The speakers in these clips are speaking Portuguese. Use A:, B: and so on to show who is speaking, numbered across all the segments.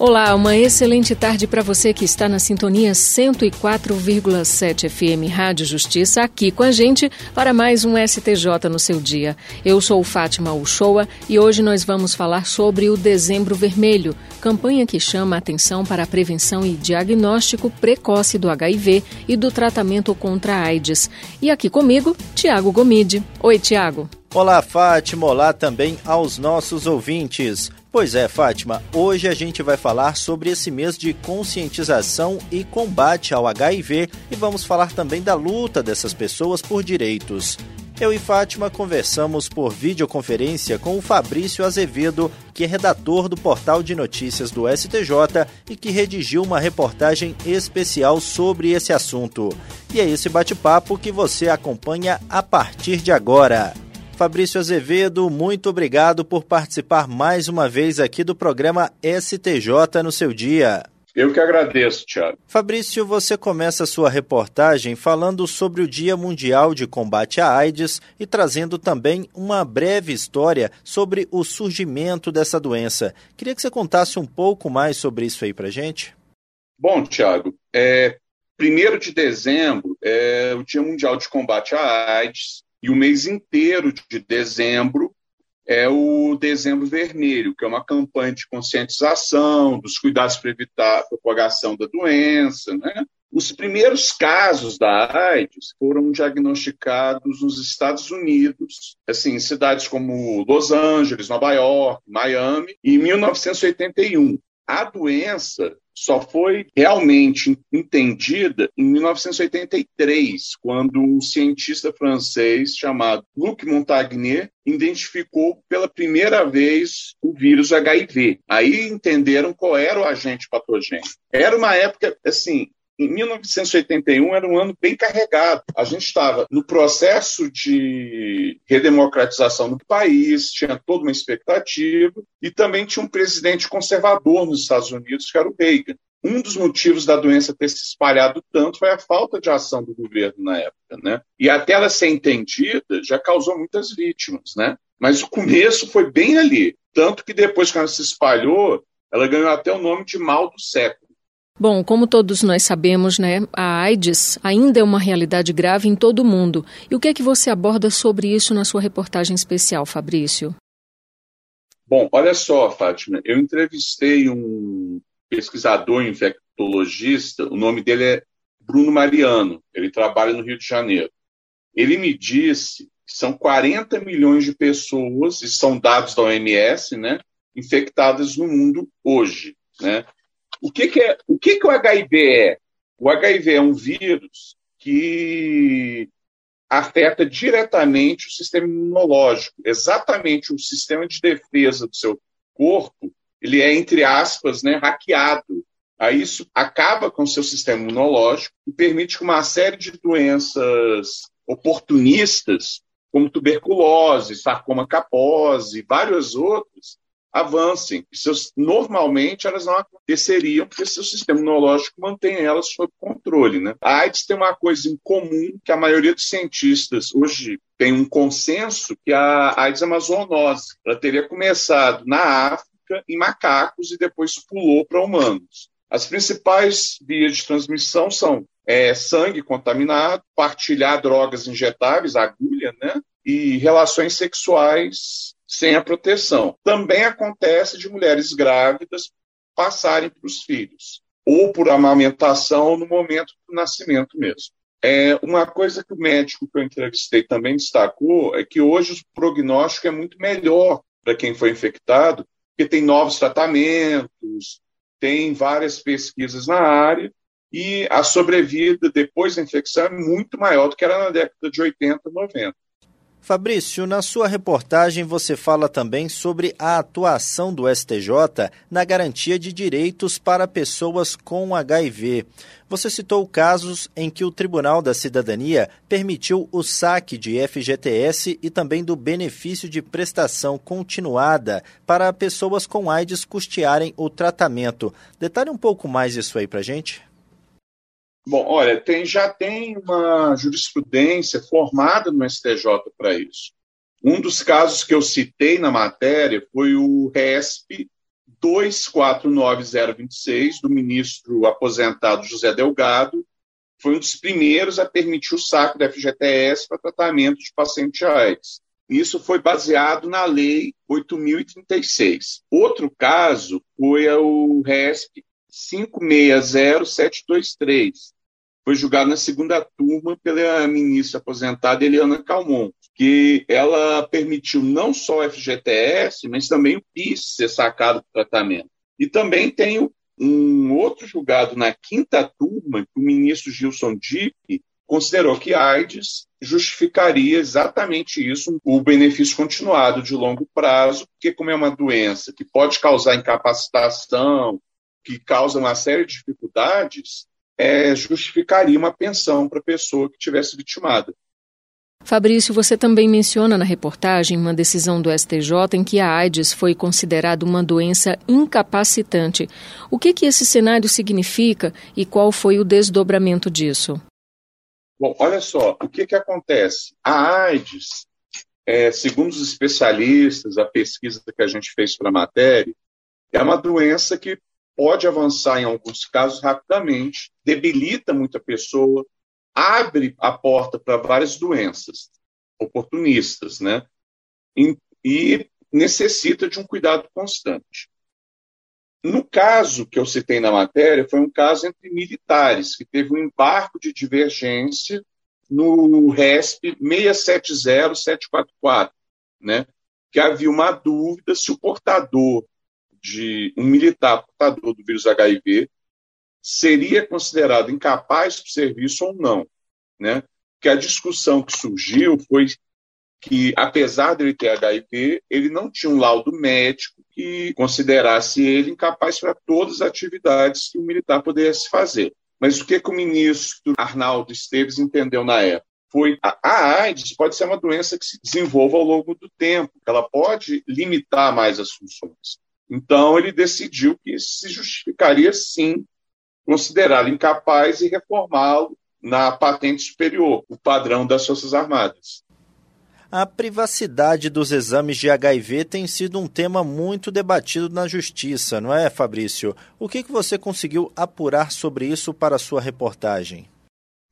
A: Olá, uma excelente tarde para você que está na sintonia 104,7 FM Rádio Justiça, aqui com a gente para mais um STJ no seu dia. Eu sou Fátima Uchoa e hoje nós vamos falar sobre o Dezembro Vermelho, campanha que chama a atenção para a prevenção e diagnóstico precoce do HIV e do tratamento contra a AIDS. E aqui comigo, Tiago Gomide. Oi, Tiago.
B: Olá, Fátima. Olá também aos nossos ouvintes. Pois é, Fátima, hoje a gente vai falar sobre esse mês de conscientização e combate ao HIV e vamos falar também da luta dessas pessoas por direitos. Eu e Fátima conversamos por videoconferência com o Fabrício Azevedo, que é redator do portal de notícias do STJ e que redigiu uma reportagem especial sobre esse assunto. E é esse bate-papo que você acompanha a partir de agora. Fabrício Azevedo, muito obrigado por participar mais uma vez aqui do programa STJ no seu dia.
C: Eu que agradeço, Tiago.
B: Fabrício, você começa a sua reportagem falando sobre o Dia Mundial de Combate à AIDS e trazendo também uma breve história sobre o surgimento dessa doença. Queria que você contasse um pouco mais sobre isso aí pra gente.
C: Bom, Tiago, é, 1 de dezembro é o Dia Mundial de Combate à AIDS e o mês inteiro de dezembro é o Dezembro Vermelho, que é uma campanha de conscientização dos cuidados para evitar a propagação da doença. Né? Os primeiros casos da AIDS foram diagnosticados nos Estados Unidos, assim, em cidades como Los Angeles, Nova York, Miami, em 1981. A doença só foi realmente entendida em 1983, quando um cientista francês chamado Luc Montagnier identificou pela primeira vez o vírus HIV. Aí entenderam qual era o agente patogênico. Era uma época, assim, 1981 era um ano bem carregado. A gente estava no processo de redemocratização do país, tinha toda uma expectativa, e também tinha um presidente conservador nos Estados Unidos, que era o Reagan. Um dos motivos da doença ter se espalhado tanto foi a falta de ação do governo na época, né? E até ela ser entendida, já causou muitas vítimas, né? Mas o começo foi bem ali, tanto que depois que ela se espalhou, ela ganhou até o nome de mal do século.
A: Bom, como todos nós sabemos, né, a AIDS ainda é uma realidade grave em todo o mundo. E o que é que você aborda sobre isso na sua reportagem especial, Fabrício?
C: Bom, olha só, Fátima, eu entrevistei um pesquisador infectologista, o nome dele é Bruno Mariano, ele trabalha no Rio de Janeiro. Ele me disse que são 40 milhões de pessoas, e são dados da OMS, né, infectadas no mundo hoje, né? O que, que é, o que, que o HIV é? O HIV é um vírus que afeta diretamente o sistema imunológico, exatamente o sistema de defesa do seu corpo, ele é, entre aspas, né, hackeado. Aí isso acaba com o seu sistema imunológico e permite que uma série de doenças oportunistas, como tuberculose, sarcoma capose e vários outros, avancem. Seus, normalmente elas não aconteceriam porque seu sistema imunológico mantém elas sob controle. Né? A AIDS tem uma coisa em comum que a maioria dos cientistas hoje tem um consenso que a AIDS é uma zoonose. Ela teria começado na África, em macacos, e depois pulou para humanos. As principais vias de transmissão são é, sangue contaminado, partilhar drogas injetáveis, agulha, né? E relações sexuais sem a proteção. Também acontece de mulheres grávidas passarem para os filhos, ou por amamentação no momento do nascimento mesmo. É, uma coisa que o médico que eu entrevistei também destacou é que hoje o prognóstico é muito melhor para quem foi infectado, porque tem novos tratamentos, tem várias pesquisas na área, e a sobrevida depois da infecção é muito maior do que era na década de 80, 90.
B: Fabrício, na sua reportagem você fala também sobre a atuação do STJ na garantia de direitos para pessoas com HIV. Você citou casos em que o Tribunal da Cidadania permitiu o saque de FGTS e também do benefício de prestação continuada para pessoas com AIDS custearem o tratamento. Detalhe um pouco mais isso aí para gente.
C: Bom, olha, tem, já tem uma jurisprudência formada no STJ para isso. Um dos casos que eu citei na matéria foi o RESP 249026, do ministro aposentado José Delgado, foi um dos primeiros a permitir o saque da FGTS para tratamento de paciente AIDS. Isso foi baseado na Lei 8.036. Outro caso foi o RESP 560723. Foi julgado na segunda turma pela ministra aposentada Eliana Calmon, que ela permitiu não só o FGTS, mas também o PIS ser sacado para tratamento. E também tem um outro julgado na quinta turma, que o ministro Gilson Dipp considerou que AIDS justificaria exatamente isso, o benefício continuado de longo prazo, porque como é uma doença que pode causar incapacitação, que causa uma série de dificuldades, é, justificaria uma pensão para a pessoa que tivesse vitimada.
A: Fabrício, você também menciona na reportagem uma decisão do STJ em que a AIDS foi considerada uma doença incapacitante. O que, que esse cenário significa e qual foi o desdobramento disso?
C: Bom, olha só, o que, que acontece? A AIDS, é, segundo os especialistas, a pesquisa que a gente fez para a matéria, é uma doença que pode avançar em alguns casos rapidamente, debilita muita pessoa, abre a porta para várias doenças oportunistas, né? E, e necessita de um cuidado constante. No caso que eu citei na matéria, foi um caso entre militares, que teve um embarco de divergência no RESP 670744, né? que havia uma dúvida se o portador de um militar portador do vírus HIV seria considerado incapaz de serviço ou não, né? Que a discussão que surgiu foi que, apesar dele ter HIV, ele não tinha um laudo médico que considerasse ele incapaz para todas as atividades que o militar pudesse fazer. Mas o que, que o ministro Arnaldo Esteves entendeu na época? Foi a, a AIDS pode ser uma doença que se desenvolva ao longo do tempo, ela pode limitar mais as funções. Então, ele decidiu que se justificaria, sim, considerá-lo incapaz e reformá-lo na patente superior, o padrão das Forças Armadas.
B: A privacidade dos exames de HIV tem sido um tema muito debatido na justiça, não é, Fabrício? O que, que você conseguiu apurar sobre isso para a sua reportagem?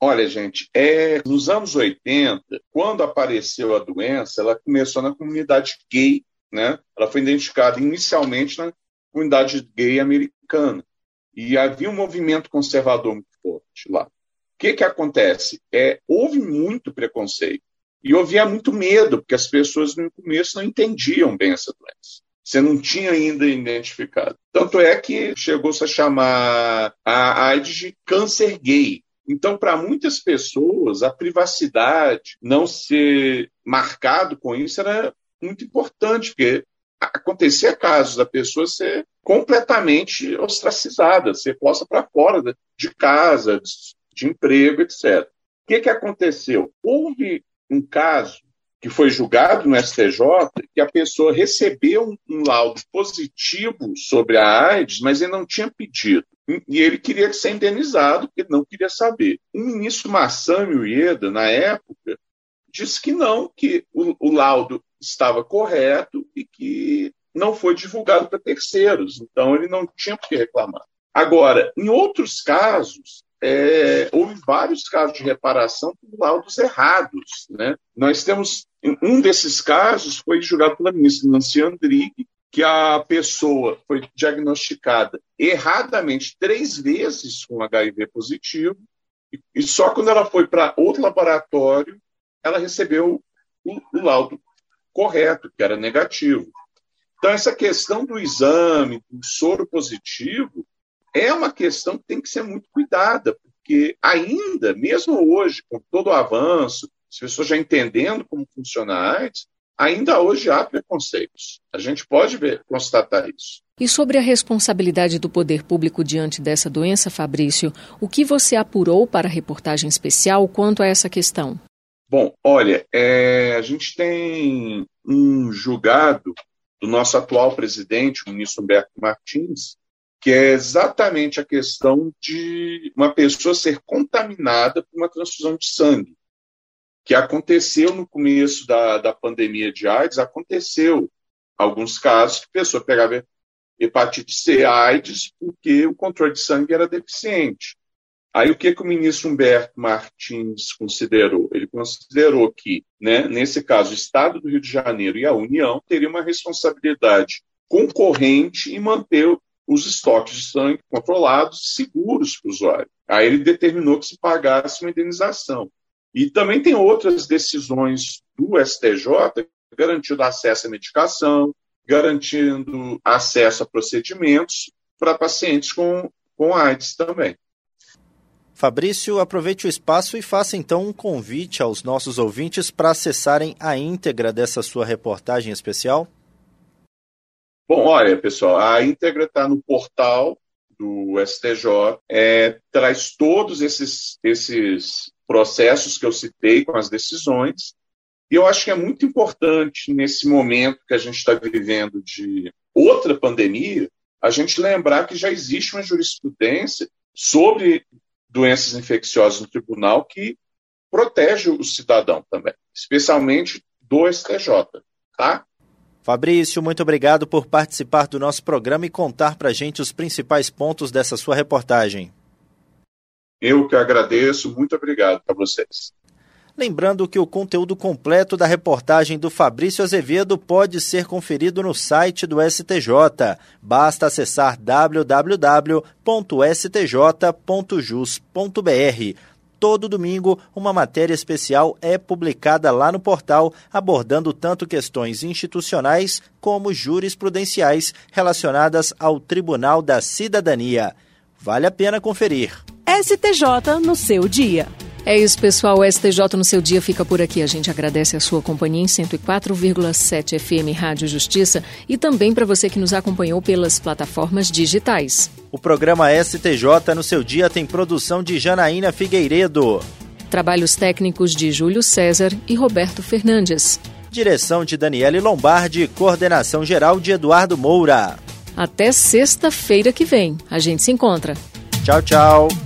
C: Olha, gente, é, nos anos 80, quando apareceu a doença, ela começou na comunidade gay, né? Ela foi identificada inicialmente na comunidade gay americana. E havia um movimento conservador muito forte lá. O que, que acontece? É, houve muito preconceito e havia muito medo, porque as pessoas no começo não entendiam bem essa doença. Você não tinha ainda identificado. Tanto é que chegou-se a chamar a AIDS de câncer gay. Então, para muitas pessoas, a privacidade, não ser marcado com isso, era muito importante, porque acontecia casos da pessoa ser completamente ostracizada, ser posta para fora de casa, de emprego, etc. O que, que aconteceu? Houve um caso que foi julgado no STJ que a pessoa recebeu um, um laudo positivo sobre a AIDS, mas ele não tinha pedido. E ele queria ser indenizado, porque não queria saber. O ministro Massami Ueda, na época, disse que não, que o, o laudo estava correto e que não foi divulgado para terceiros. Então, ele não tinha por que reclamar. Agora, em outros casos, é, houve vários casos de reparação por laudos errados. Né? Nós temos, um desses casos foi julgado pela ministra Nancy Andrighi, que a pessoa foi diagnosticada erradamente três vezes com HIV positivo, e só quando ela foi para outro laboratório, ela recebeu o, o laudo correto, que era negativo. Então, essa questão do exame, do soro positivo, é uma questão que tem que ser muito cuidada, porque ainda, mesmo hoje, com todo o avanço, as pessoas já entendendo como funciona a AIDS, ainda hoje há preconceitos. A gente pode ver, constatar isso.
A: E sobre a responsabilidade do poder público diante dessa doença, Fabrício, o que você apurou para a reportagem especial quanto a essa questão?
C: Bom, olha, é, a gente tem um julgado do nosso atual presidente, o ministro Humberto Martins, que é exatamente a questão de uma pessoa ser contaminada por uma transfusão de sangue, que aconteceu no começo da, da pandemia de AIDS, aconteceu alguns casos que a pessoa pegava hepatite C, AIDS, porque o controle de sangue era deficiente. Aí o que, que o ministro Humberto Martins considerou? Ele considerou que, né, nesse caso, o Estado do Rio de Janeiro e a União teriam uma responsabilidade concorrente em manter os estoques de sangue controlados e seguros para o usuário. Aí ele determinou que se pagasse uma indenização. E também tem outras decisões do STJ garantindo acesso à medicação, garantindo acesso a procedimentos para pacientes com, com AIDS também.
B: Fabrício, aproveite o espaço e faça então um convite aos nossos ouvintes para acessarem a íntegra dessa sua reportagem especial.
C: Bom, olha, pessoal, a íntegra está no portal do STJ, é, traz todos esses, esses processos que eu citei com as decisões, e eu acho que é muito importante, nesse momento que a gente está vivendo de outra pandemia, a gente lembrar que já existe uma jurisprudência sobre doenças infecciosas no tribunal que protege o cidadão também, especialmente do STJ, tá?
B: Fabrício, muito obrigado por participar do nosso programa e contar para a gente os principais pontos dessa sua reportagem.
C: Eu que agradeço, muito obrigado para vocês.
B: Lembrando que o conteúdo completo da reportagem do Fabrício Azevedo pode ser conferido no site do STJ. Basta acessar www.stj.jus.br todo domingo, uma matéria especial é publicada lá no portal, abordando tanto questões institucionais como jurisprudenciais relacionadas ao Tribunal da Cidadania. Vale a pena conferir.
A: STJ no seu dia.
D: É isso, pessoal. O STJ no seu dia fica por aqui. A gente agradece a sua companhia em 104,7 FM Rádio Justiça e também para você que nos acompanhou pelas plataformas digitais.
B: O programa STJ no seu dia tem produção de Janaína Figueiredo.
D: Trabalhos técnicos de Júlio César e Roberto Fernandes.
B: Direção de Daniele Lombardi, coordenação geral de Eduardo Moura.
D: Até sexta-feira que vem. A gente se encontra.
B: Tchau, tchau.